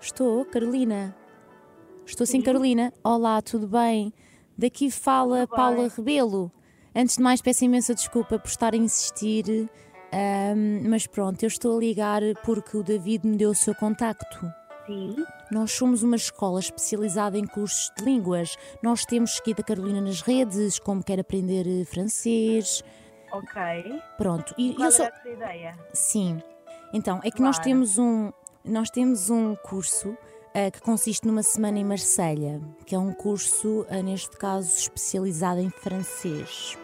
Estou, Carolina. Estou sim, Carolina. Olá, tudo bem? Daqui fala Tudo Paula bem. Rebelo. Antes de mais, peço imensa desculpa por estar a insistir, ahm, mas pronto, eu estou a ligar porque o David me deu o seu contacto. Sim. Nós somos uma escola especializada em cursos de línguas. Nós temos seguido a Carolina nas redes, como quer aprender eh, francês. Ok. Pronto, e Qual eu era a sua ideia? Sim. Então, é que nós Claro. temos um, nós temos um curso ah, que consiste numa semana em Marselha, que é um curso, ah, neste caso, especializado em francês.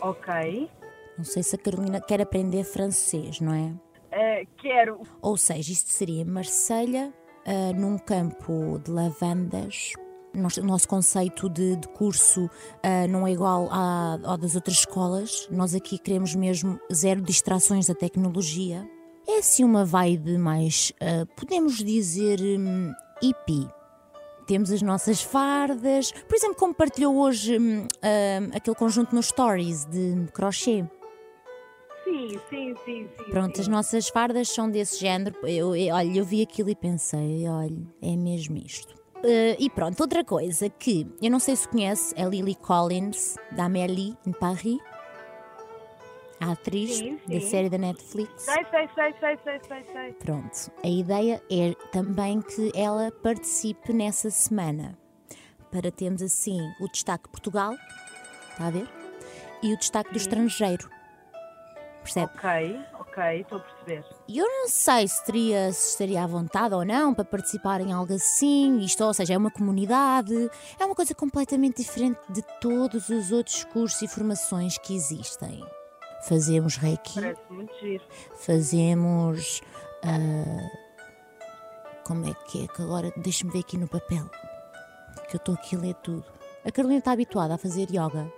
Ok. Não sei se a Carolina quer aprender francês, não é? Eh, quero. Ou seja, isto seria em Marselha, num campo de lavandas. O nosso conceito de, de curso ah, não é igual à- ao das outras escolas. Nós aqui queremos mesmo zero distrações da tecnologia. É assim uma vibe mais, ah, podemos dizer, hum, hippie. Temos as nossas fardas. Por exemplo, como partilhou hoje hum, ah, aquele conjunto nos stories de crochê. Sim, sim, sim, sim. Pronto, sim. as nossas fardas são desse género. Eu, eu- olha, eu vi aquilo e pensei, olha, é mesmo isto. Eh, e pronto, outra coisa que eu não sei se conhece, é Lily Collins, da Amélie, em Paris. A atriz Sim, da sim. série da Netflix. Sei, sei, sei, sei, sei, sei, sei. Pronto, a ideia é também que ela participe nessa semana. Para termos assim o destaque Portugal, está a ver? E o destaque do estrangeiro. Percebe? Ok, ok, estou a perceber. E eu não sei se, teria, se estaria à vontade ou não para participar em algo assim. Isto, ou seja, é uma comunidade, é uma coisa completamente diferente de todos os outros cursos e formações que existem. Fazemos reiki, Parece muito giro. fazemos. ah, como é que é? Que agora deixa-me ver aqui no papel, que eu estou aqui a ler tudo. A Carolina está habituada a fazer yoga.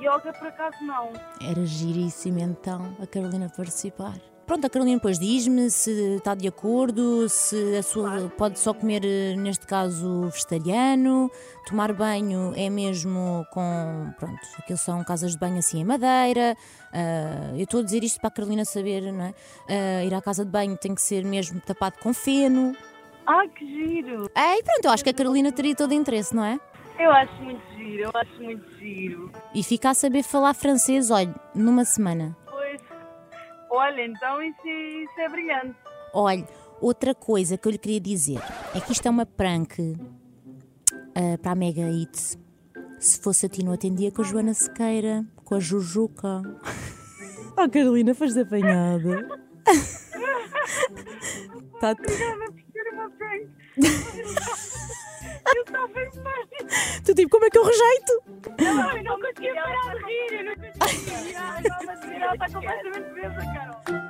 Yoga, por acaso, não. Era giríssimo então a Carolina participar. Pronto, a Carolina depois diz-me se está de acordo, se a sua pode só comer, eh, neste caso, vegetariano, tomar banho é mesmo com, pronto, aquilo são casas de banho assim em madeira. ah, eu estou a dizer isto para a Carolina saber, não é? Ah, ir à casa de banho tem que ser mesmo tapado com feno. Ah, que giro. É, e pronto, eu acho que a Carolina teria todo interesse, não é? Eu acho muito giro, eu acho muito giro. E fica a saber falar francês, olha, numa semana. Olha, então isso, isso é brilhante. Olha, outra coisa que eu lhe queria dizer é que isto é uma prank ah, para a Mega Hits. Se fosse a ti, não atendia com a Joana Sequeira, com a Jujuca. Oh, Carolina, foste apanhada. tá... Obrigada por ter uma prank. eu estava bem bem. Tu tipo, como é que eu rejeito? Eu não conseguia parar Ela está completamente presa, Carol.